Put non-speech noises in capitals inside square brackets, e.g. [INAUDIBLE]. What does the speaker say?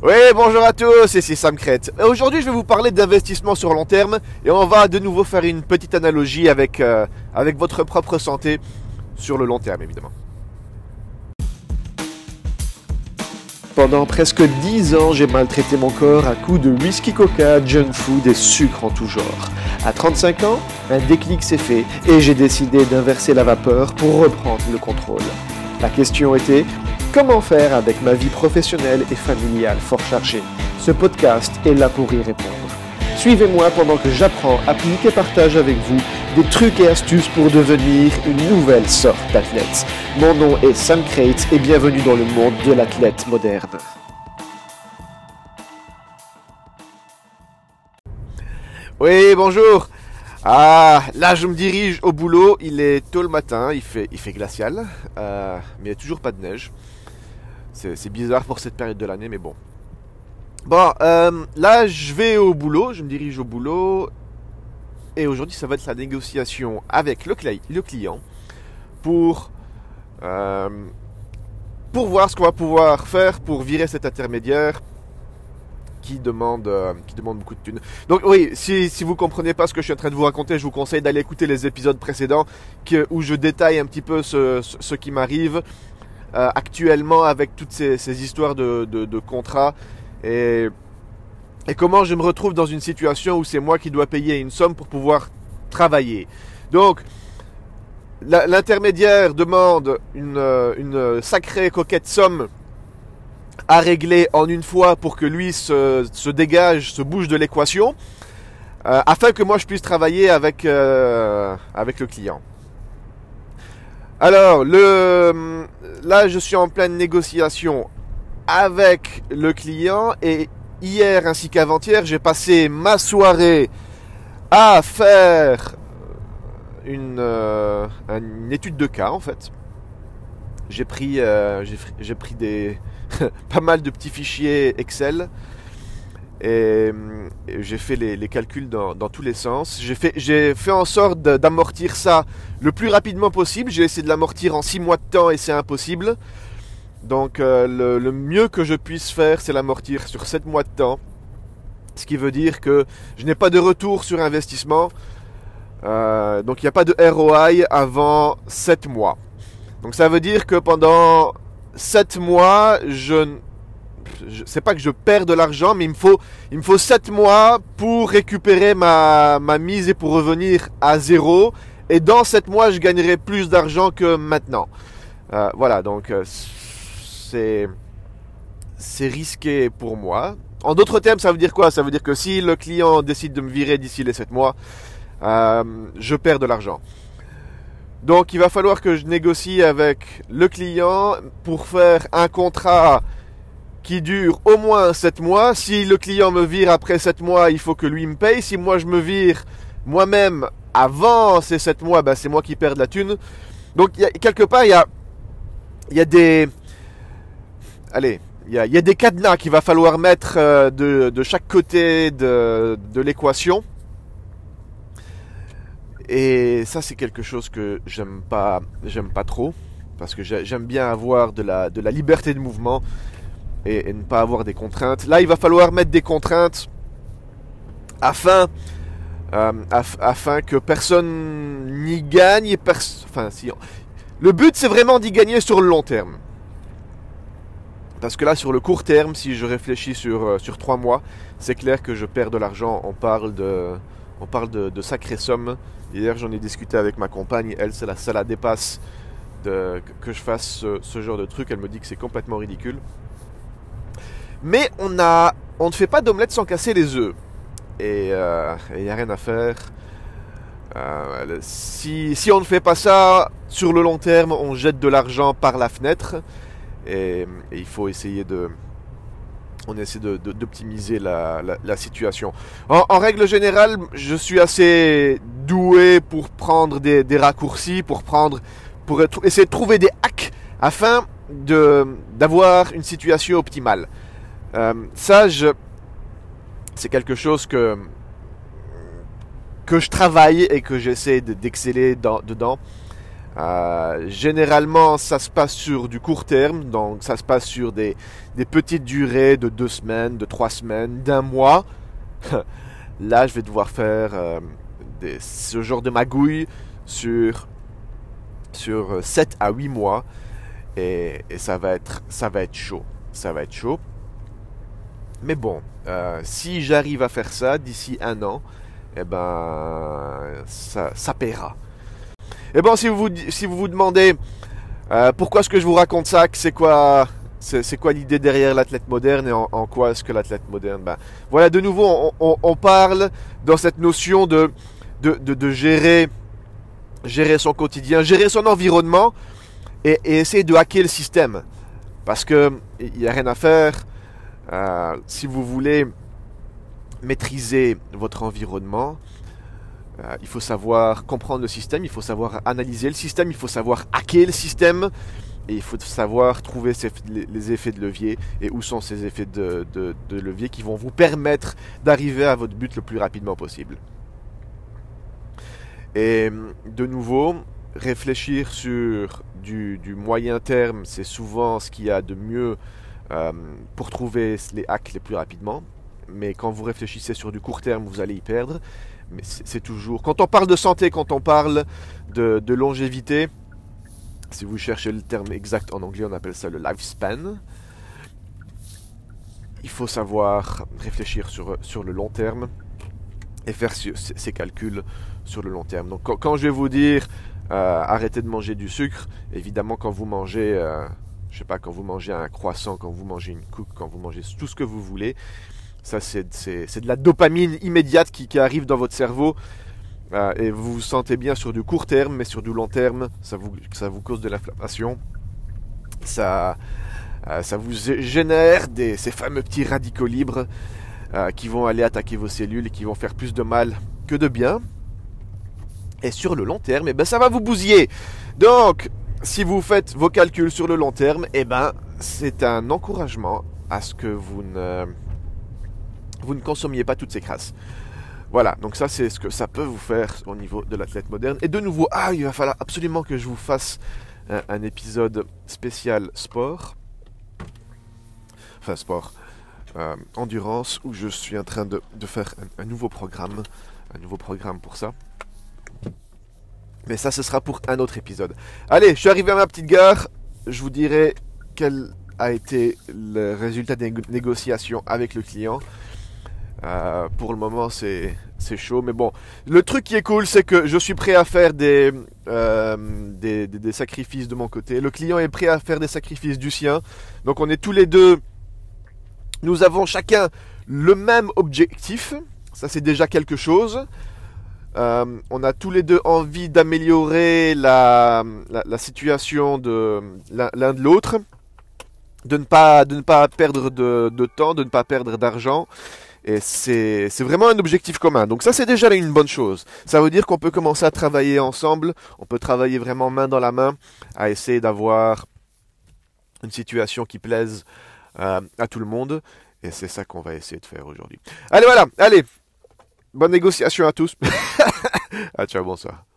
Oui, bonjour à tous, ici Sam Crête. Aujourd'hui, je vais vous parler d'investissement sur long terme et on va de nouveau faire une petite analogie avec, euh, avec votre propre santé sur le long terme, évidemment. Pendant presque 10 ans, j'ai maltraité mon corps à coups de whisky coca, junk food et sucre en tout genre. À 35 ans, un déclic s'est fait et j'ai décidé d'inverser la vapeur pour reprendre le contrôle. La question était comment faire avec ma vie professionnelle et familiale fort chargée Ce podcast est là pour y répondre. Suivez-moi pendant que j'apprends, applique et partage avec vous des trucs et astuces pour devenir une nouvelle sorte d'athlète. Mon nom est Sam Crate et bienvenue dans le monde de l'athlète moderne. Oui, bonjour. Ah, là je me dirige au boulot, il est tôt le matin, il fait, il fait glacial, euh, mais il n'y a toujours pas de neige. C'est bizarre pour cette période de l'année, mais bon. Bon, euh, là je vais au boulot, je me dirige au boulot, et aujourd'hui ça va être la négociation avec le, client pour, euh, pour voir ce qu'on va pouvoir faire pour virer cet intermédiaire qui demande, euh, qui demande beaucoup de thunes. Donc oui, si, si vous comprenez pas ce que je suis en train de vous raconter, je vous conseille d'aller écouter les épisodes précédents où je détaille un petit peu ce, qui m'arrive euh, actuellement avec toutes ces, histoires de, contrats et, comment je me retrouve dans une situation où c'est moi qui dois payer une somme pour pouvoir travailler. Donc, l'intermédiaire demande une, euh, une sacrée coquette somme à régler en une fois pour que lui se, dégage, se bouge de l'équation, euh, afin que moi je puisse travailler avec, avec le client. Alors, le, là je suis en pleine négociation avec le client et hier ainsi qu'avant-hier j'ai passé ma soirée à faire une, euh, étude de cas en fait. J'ai pris, euh, j'ai pris des, [LAUGHS] pas mal de petits fichiers Excel. Et, j'ai fait les, calculs dans, tous les sens. J'ai fait, j'ai fait en sorte d'amortir ça le plus rapidement possible. J'ai essayé de l'amortir en 6 mois de temps et c'est impossible. Donc euh, le, mieux que je puisse faire, c'est l'amortir sur 7 mois de temps. Ce qui veut dire que je n'ai pas de retour sur investissement. Euh, donc il n'y a pas de ROI avant 7 mois. Donc ça veut dire que pendant 7 mois, je c'est pas que je perds de l'argent, mais il me faut, il me faut 7 mois pour récupérer ma, ma mise et pour revenir à zéro. Et dans 7 mois, je gagnerai plus d'argent que maintenant. Euh, voilà, donc euh, c'est, c'est risqué pour moi. En d'autres termes, ça veut dire quoi? Ça veut dire que si le client décide de me virer d'ici les 7 mois, euh, je perds de l'argent. Donc il va falloir que je négocie avec le client pour faire un contrat qui dure au moins 7 mois. Si le client me vire après 7 mois, il faut que lui me paye. Si moi je me vire moi-même avant ces 7 mois, ben, c'est moi qui perds la thune. Donc y a, quelque part, il y a, y a des... Allez, il y a, y a, des cadenas qu'il va falloir mettre euh, de, de chaque côté de, de l'équation. Et ça, c'est quelque chose que j'aime pas, j'aime pas trop, parce que j'aime bien avoir de la, de la liberté de mouvement et, ne pas avoir des contraintes. Là, il va falloir mettre des contraintes afin, euh, afin que personne n'y gagne. enfin, si, le but, c'est vraiment d'y gagner sur le long terme. Parce que là, sur le court terme, si je réfléchis sur, euh, sur trois mois, c'est clair que je perds de l'argent. On parle de, on parle de, sacrées sommes. Hier, j'en ai discuté avec ma compagne. Elle, ça la, ça dépasse que je fasse ce, genre de truc. Elle me dit que c'est complètement ridicule. Mais on, ne fait pas d'omelette sans casser les œufs. Et il euh, n'y a rien à faire. Euh, si, on ne fait pas ça, sur le long terme, on jette de l'argent par la fenêtre. et il faut essayer de, on essaie d'optimiser la, situation. En, règle générale, je suis assez doué pour prendre des, raccourcis, pour prendre, pour essayer de trouver des hacks afin d'avoir une situation optimale. Euh, ça, c'est quelque chose que que je travaille et que j'essaie d'exceller dedans. Euh, généralement, ça se passe sur du court terme, donc ça se passe sur des, petites durées de deux semaines, de trois semaines, d'un mois. [LAUGHS] Là, je vais devoir faire euh, ce genre de magouille sur, sur 7 à 8 mois. Et, et, ça, va être, ça va être chaud. Ça va être chaud. Mais bon, euh, si j'arrive à faire ça d'ici un an, eh ben, ça, ça paiera. Et bon, si vous si vous, vous demandez euh, pourquoi est-ce que je vous raconte ça, c'est quoi, c'est quoi l'idée derrière l'athlète moderne et en, quoi est-ce que l'athlète moderne, ben, voilà, de nouveau, on, parle dans cette notion de, de, de, de, gérer, gérer son quotidien, gérer son environnement et, et essayer de hacker le système. Parce que il n'y a rien à faire. Euh, si vous voulez maîtriser votre environnement, euh, il faut savoir comprendre le système, il faut savoir analyser le système, il faut savoir hacker le système, et il faut savoir trouver les, effets de levier et où sont ces effets de, levier qui vont vous permettre d'arriver à votre but le plus rapidement possible. Et de nouveau, réfléchir sur du, du moyen terme, c'est souvent ce qu'il y a de mieux euh, pour trouver les hacks les plus rapidement. Mais quand vous réfléchissez sur du court terme, vous allez y perdre. Mais c'est toujours... Quand on parle de santé, quand on parle de, longévité, si vous cherchez le terme exact en anglais, on appelle ça le lifespan. Il faut savoir réfléchir sur, sur le long terme et faire ces calculs sur le long terme. Donc quand, quand je vais vous dire euh, arrêtez de manger du sucre, évidemment quand vous mangez... Euh, je sais pas, quand vous mangez un croissant, quand vous mangez une coupe, quand vous mangez tout ce que vous voulez. Ça, c'est de la dopamine immédiate qui, qui, arrive dans votre cerveau. Euh, et vous vous sentez bien sur du court terme, mais sur du long terme, ça vous, ça vous cause de l'inflammation. Ça, euh, ça vous génère des, ces fameux petits radicaux libres euh, qui vont aller attaquer vos cellules et qui vont faire plus de mal que de bien. Et sur le long terme, eh ben, ça va vous bousiller. Donc, si vous faites vos calculs sur le long terme, eh ben, c'est un encouragement à ce que vous ne, consommiez pas toutes ces crasses. Voilà, donc ça c'est ce que ça peut vous faire au niveau de l'athlète moderne. Et de nouveau, ah, il va falloir absolument que je vous fasse un, un épisode spécial sport. Enfin, sport. Euh, endurance, où je suis en train de, faire un nouveau programme. Un nouveau programme pour ça. Mais ça, ce sera pour un autre épisode. Allez, je suis arrivé à ma petite gare. Je vous dirai quel a été le résultat des négociations avec le client. Euh, pour le moment, c'est chaud. Mais bon, le truc qui est cool, c'est que je suis prêt à faire des, euh, des, des, sacrifices de mon côté. Le client est prêt à faire des sacrifices du sien. Donc on est tous les deux... Nous avons chacun le même objectif. Ça, c'est déjà quelque chose. Euh, on a tous les deux envie d'améliorer la, situation de l'un de l'autre, de ne pas de ne pas perdre de, de temps, de ne pas perdre d'argent. Et c'est vraiment un objectif commun. Donc ça, c'est déjà une bonne chose. Ça veut dire qu'on peut commencer à travailler ensemble. On peut travailler vraiment main dans la main à essayer d'avoir une situation qui plaise euh, à tout le monde. Et c'est ça qu'on va essayer de faire aujourd'hui. Allez, voilà. Allez, Bonne négociation à tous. [LAUGHS] ah, ciao, bonsoir.